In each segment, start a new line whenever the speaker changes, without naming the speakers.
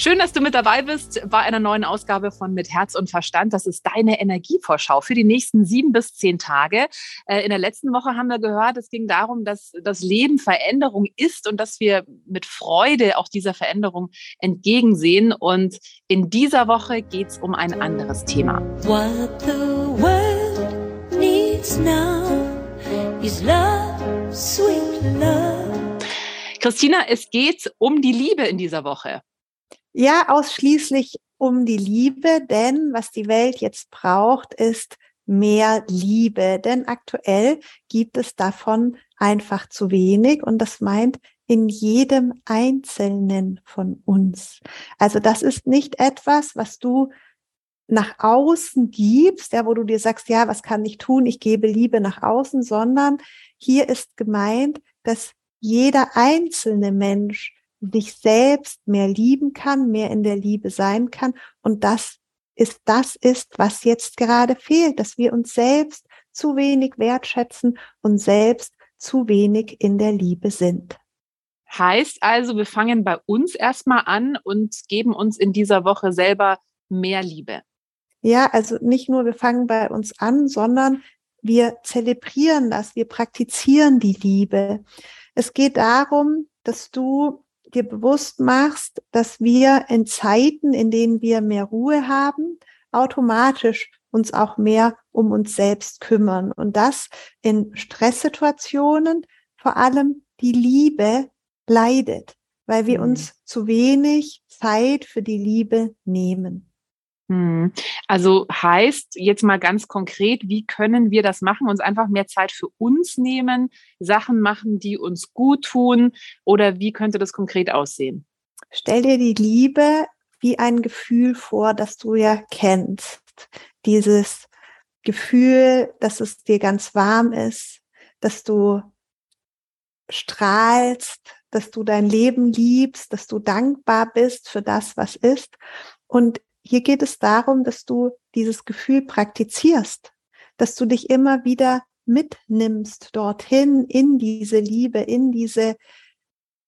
Schön, dass du mit dabei bist bei einer neuen Ausgabe von Mit Herz und Verstand. Das ist deine Energievorschau für die nächsten sieben bis zehn Tage. Äh, in der letzten Woche haben wir gehört, es ging darum, dass das Leben Veränderung ist und dass wir mit Freude auch dieser Veränderung entgegensehen. Und in dieser Woche geht es um ein anderes Thema. What the world needs now is love, sweet love. Christina, es geht um die Liebe in dieser Woche.
Ja, ausschließlich um die Liebe, denn was die Welt jetzt braucht, ist mehr Liebe. Denn aktuell gibt es davon einfach zu wenig und das meint in jedem Einzelnen von uns. Also das ist nicht etwas, was du nach außen gibst, ja, wo du dir sagst, ja, was kann ich tun? Ich gebe Liebe nach außen, sondern hier ist gemeint, dass jeder einzelne Mensch dich selbst mehr lieben kann, mehr in der Liebe sein kann. Und das ist, das ist, was jetzt gerade fehlt, dass wir uns selbst zu wenig wertschätzen und selbst zu wenig in der Liebe sind.
Heißt also, wir fangen bei uns erstmal an und geben uns in dieser Woche selber mehr Liebe.
Ja, also nicht nur wir fangen bei uns an, sondern wir zelebrieren das, wir praktizieren die Liebe. Es geht darum, dass du dir bewusst machst, dass wir in Zeiten, in denen wir mehr Ruhe haben, automatisch uns auch mehr um uns selbst kümmern und das in Stresssituationen vor allem die Liebe leidet, weil wir mhm. uns zu wenig Zeit für die Liebe nehmen.
Hm. Also heißt jetzt mal ganz konkret, wie können wir das machen? Uns einfach mehr Zeit für uns nehmen, Sachen machen, die uns gut tun oder wie könnte das konkret aussehen?
Stell dir die Liebe wie ein Gefühl vor, das du ja kennst. Dieses Gefühl, dass es dir ganz warm ist, dass du strahlst, dass du dein Leben liebst, dass du dankbar bist für das, was ist. Und hier geht es darum, dass du dieses Gefühl praktizierst, dass du dich immer wieder mitnimmst dorthin in diese Liebe, in diese,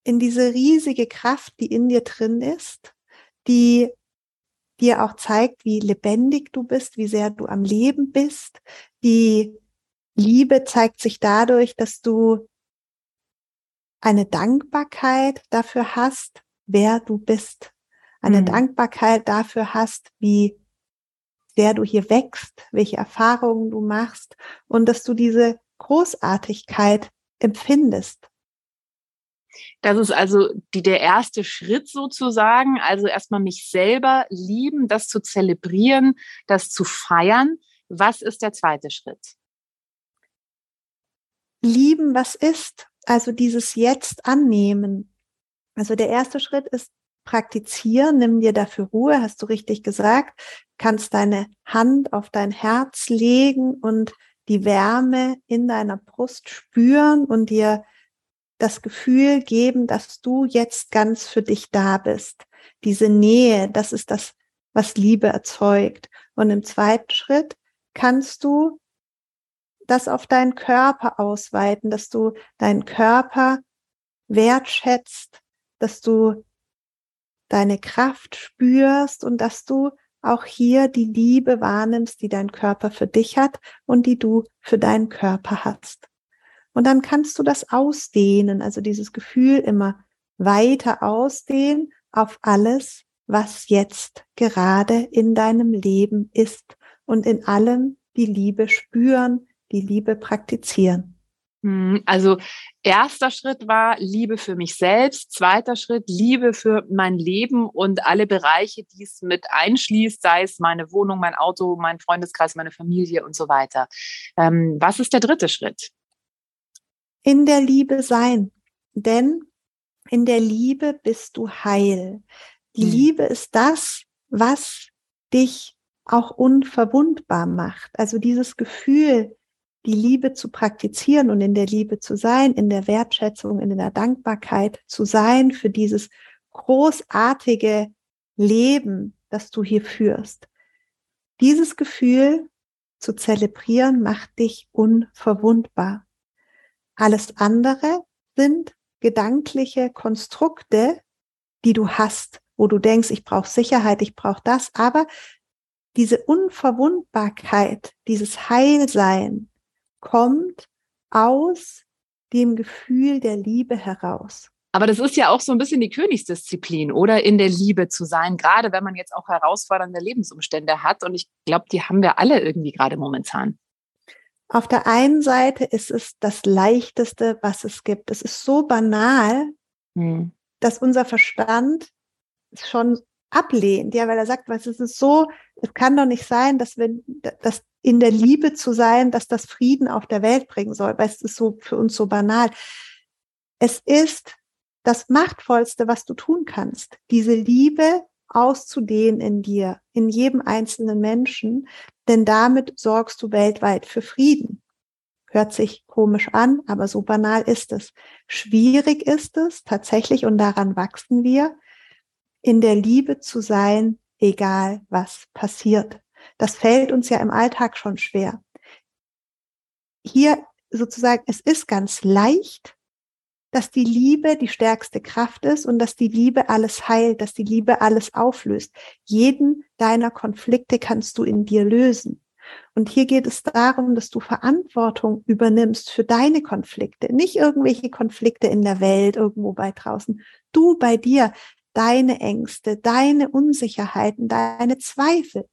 in diese riesige Kraft, die in dir drin ist, die dir auch zeigt, wie lebendig du bist, wie sehr du am Leben bist. Die Liebe zeigt sich dadurch, dass du eine Dankbarkeit dafür hast, wer du bist eine mhm. Dankbarkeit dafür hast, wie sehr du hier wächst, welche Erfahrungen du machst und dass du diese Großartigkeit empfindest.
Das ist also die, der erste Schritt sozusagen. Also erstmal mich selber lieben, das zu zelebrieren, das zu feiern. Was ist der zweite Schritt?
Lieben, was ist. Also dieses Jetzt annehmen. Also der erste Schritt ist praktizieren, nimm dir dafür Ruhe, hast du richtig gesagt, kannst deine Hand auf dein Herz legen und die Wärme in deiner Brust spüren und dir das Gefühl geben, dass du jetzt ganz für dich da bist. Diese Nähe, das ist das, was Liebe erzeugt. Und im zweiten Schritt kannst du das auf deinen Körper ausweiten, dass du deinen Körper wertschätzt, dass du deine Kraft spürst und dass du auch hier die Liebe wahrnimmst, die dein Körper für dich hat und die du für deinen Körper hast. Und dann kannst du das ausdehnen, also dieses Gefühl immer weiter ausdehnen auf alles, was jetzt gerade in deinem Leben ist und in allem die Liebe spüren, die Liebe praktizieren.
Hm, also erster Schritt war Liebe für mich selbst, zweiter Schritt Liebe für mein Leben und alle Bereiche, die es mit einschließt, sei es meine Wohnung, mein Auto, mein Freundeskreis, meine Familie und so weiter. Ähm, was ist der dritte Schritt?
In der Liebe sein, denn in der Liebe bist du heil. Die mhm. Liebe ist das, was dich auch unverwundbar macht. Also dieses Gefühl, die Liebe zu praktizieren und in der Liebe zu sein, in der Wertschätzung, in der Dankbarkeit zu sein für dieses großartige Leben, das du hier führst. Dieses Gefühl zu zelebrieren macht dich unverwundbar. Alles andere sind gedankliche Konstrukte, die du hast, wo du denkst, ich brauche Sicherheit, ich brauche das, aber diese Unverwundbarkeit, dieses Heilsein kommt aus dem Gefühl der Liebe heraus.
Aber das ist ja auch so ein bisschen die Königsdisziplin, oder in der Liebe zu sein, gerade wenn man jetzt auch herausfordernde Lebensumstände hat. Und ich glaube, die haben wir alle irgendwie gerade momentan.
Auf der einen Seite ist es das Leichteste, was es gibt. Es ist so banal, hm. dass unser Verstand schon ablehnt, ja, weil er sagt, was es ist so, es kann doch nicht sein, dass wenn dass in der Liebe zu sein, dass das Frieden auf der Welt bringen soll, weil es ist so für uns so banal. Es ist das machtvollste, was du tun kannst, diese Liebe auszudehnen in dir, in jedem einzelnen Menschen, denn damit sorgst du weltweit für Frieden. Hört sich komisch an, aber so banal ist es. Schwierig ist es tatsächlich, und daran wachsen wir, in der Liebe zu sein, egal was passiert. Das fällt uns ja im Alltag schon schwer. Hier sozusagen, es ist ganz leicht, dass die Liebe die stärkste Kraft ist und dass die Liebe alles heilt, dass die Liebe alles auflöst. Jeden deiner Konflikte kannst du in dir lösen. Und hier geht es darum, dass du Verantwortung übernimmst für deine Konflikte, nicht irgendwelche Konflikte in der Welt, irgendwo bei draußen. Du bei dir, deine Ängste, deine Unsicherheiten, deine Zweifel,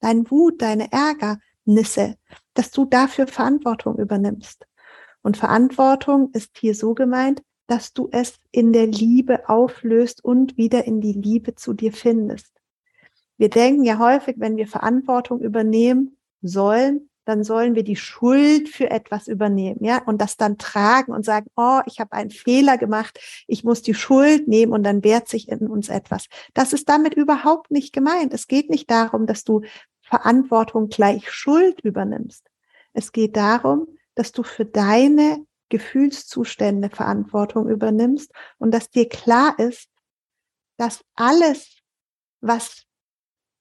dein Wut, deine Ärgernisse, dass du dafür Verantwortung übernimmst. Und Verantwortung ist hier so gemeint, dass du es in der Liebe auflöst und wieder in die Liebe zu dir findest. Wir denken ja häufig, wenn wir Verantwortung übernehmen sollen, dann sollen wir die Schuld für etwas übernehmen, ja, und das dann tragen und sagen, oh, ich habe einen Fehler gemacht, ich muss die Schuld nehmen und dann wehrt sich in uns etwas. Das ist damit überhaupt nicht gemeint. Es geht nicht darum, dass du Verantwortung gleich Schuld übernimmst. Es geht darum, dass du für deine Gefühlszustände Verantwortung übernimmst und dass dir klar ist, dass alles, was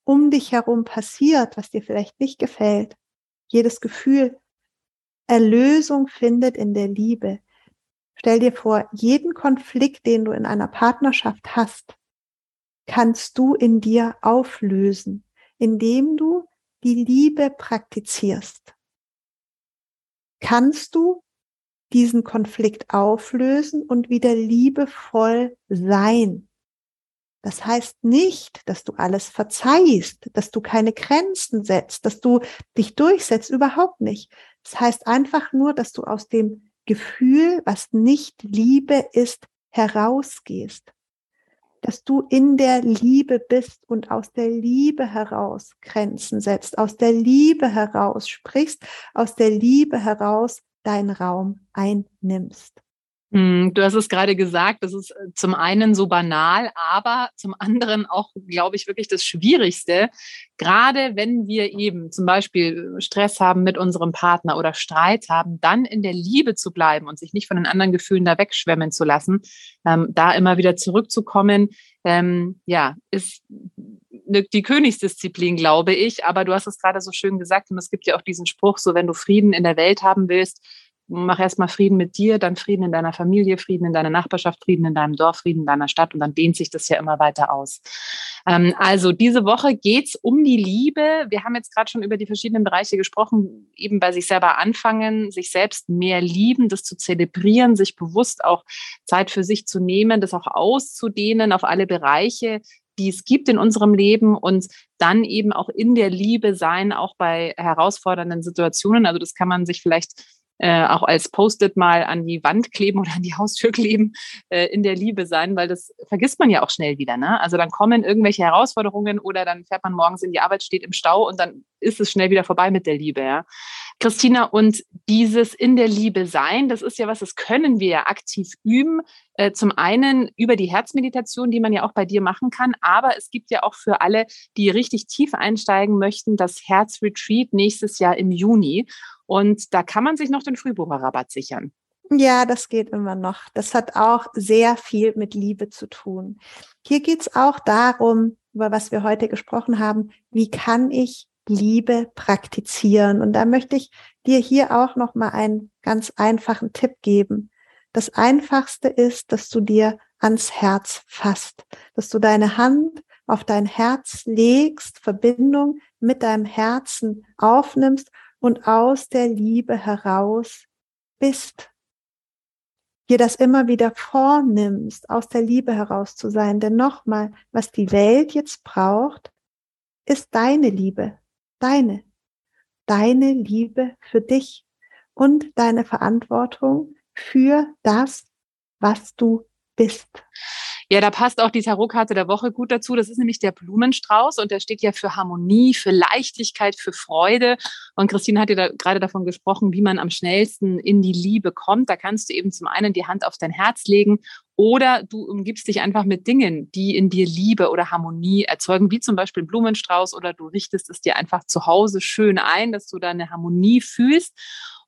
um dich herum passiert, was dir vielleicht nicht gefällt, jedes Gefühl Erlösung findet in der Liebe. Stell dir vor, jeden Konflikt, den du in einer Partnerschaft hast, kannst du in dir auflösen, indem du die Liebe praktizierst kannst du diesen Konflikt auflösen und wieder liebevoll sein. Das heißt nicht, dass du alles verzeihst, dass du keine Grenzen setzt, dass du dich durchsetzt, überhaupt nicht. Das heißt einfach nur, dass du aus dem Gefühl, was nicht Liebe ist, herausgehst. Dass du in der Liebe bist und aus der Liebe heraus Grenzen setzt, aus der Liebe heraus sprichst, aus der Liebe heraus deinen Raum einnimmst.
Hm, du hast es gerade gesagt, das ist äh, zum einen so banal, aber zum anderen auch, glaube ich, wirklich das Schwierigste. Gerade wenn wir eben zum Beispiel Stress haben mit unserem Partner oder Streit haben, dann in der Liebe zu bleiben und sich nicht von den anderen Gefühlen da wegschwemmen zu lassen, ähm, da immer wieder zurückzukommen, ähm, ja, ist ne, die Königsdisziplin, glaube ich. Aber du hast es gerade so schön gesagt und es gibt ja auch diesen Spruch, so wenn du Frieden in der Welt haben willst, mach erstmal Frieden mit dir, dann Frieden in deiner Familie, Frieden in deiner Nachbarschaft, Frieden in deinem Dorf, Frieden in deiner Stadt und dann dehnt sich das ja immer weiter aus. Ähm, also diese Woche geht's um die Liebe. Wir haben jetzt gerade schon über die verschiedenen Bereiche gesprochen, eben bei sich selber anfangen, sich selbst mehr lieben, das zu zelebrieren, sich bewusst auch Zeit für sich zu nehmen, das auch auszudehnen auf alle Bereiche, die es gibt in unserem Leben und dann eben auch in der Liebe sein, auch bei herausfordernden Situationen. Also das kann man sich vielleicht äh, auch als Post-it mal an die Wand kleben oder an die Haustür kleben, äh, in der Liebe sein, weil das vergisst man ja auch schnell wieder. Ne? Also dann kommen irgendwelche Herausforderungen oder dann fährt man morgens in die Arbeit, steht im Stau und dann ist es schnell wieder vorbei mit der Liebe. Ja? Christina, und dieses in der Liebe sein, das ist ja was, das können wir ja aktiv üben. Äh, zum einen über die Herzmeditation, die man ja auch bei dir machen kann, aber es gibt ja auch für alle, die richtig tief einsteigen möchten, das Herzretreat nächstes Jahr im Juni. Und da kann man sich noch den Frühbucherrabatt sichern.
Ja, das geht immer noch. Das hat auch sehr viel mit Liebe zu tun. Hier geht es auch darum, über was wir heute gesprochen haben, wie kann ich Liebe praktizieren? Und da möchte ich dir hier auch noch mal einen ganz einfachen Tipp geben. Das einfachste ist, dass du dir ans Herz fasst, dass du deine Hand auf dein Herz legst, Verbindung mit deinem Herzen aufnimmst und aus der Liebe heraus bist dir das immer wieder vornimmst, aus der Liebe heraus zu sein. Denn nochmal, was die Welt jetzt braucht, ist deine Liebe, deine, deine Liebe für dich und deine Verantwortung für das, was du bist.
Ja, da passt auch die Tarotkarte der Woche gut dazu. Das ist nämlich der Blumenstrauß und der steht ja für Harmonie, für Leichtigkeit, für Freude. Und Christine hat ja da gerade davon gesprochen, wie man am schnellsten in die Liebe kommt. Da kannst du eben zum einen die Hand auf dein Herz legen oder du umgibst dich einfach mit Dingen, die in dir Liebe oder Harmonie erzeugen, wie zum Beispiel Blumenstrauß oder du richtest es dir einfach zu Hause schön ein, dass du da eine Harmonie fühlst.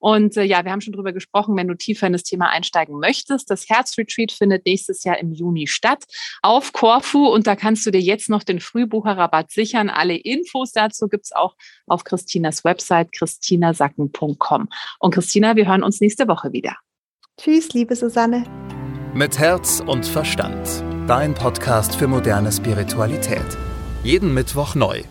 Und äh, ja, wir haben schon drüber gesprochen, wenn du tiefer in das Thema einsteigen möchtest. Das Herzretreat findet nächstes Jahr im Juni statt auf Korfu und da kannst du dir jetzt noch den Frühbucherrabatt sichern. Alle Infos dazu gibt's auch auf Christinas Website christinasacken.com. Und Christina, wir hören uns nächste Woche wieder.
Tschüss, liebe Susanne.
Mit Herz und Verstand. Dein Podcast für moderne Spiritualität. Jeden Mittwoch neu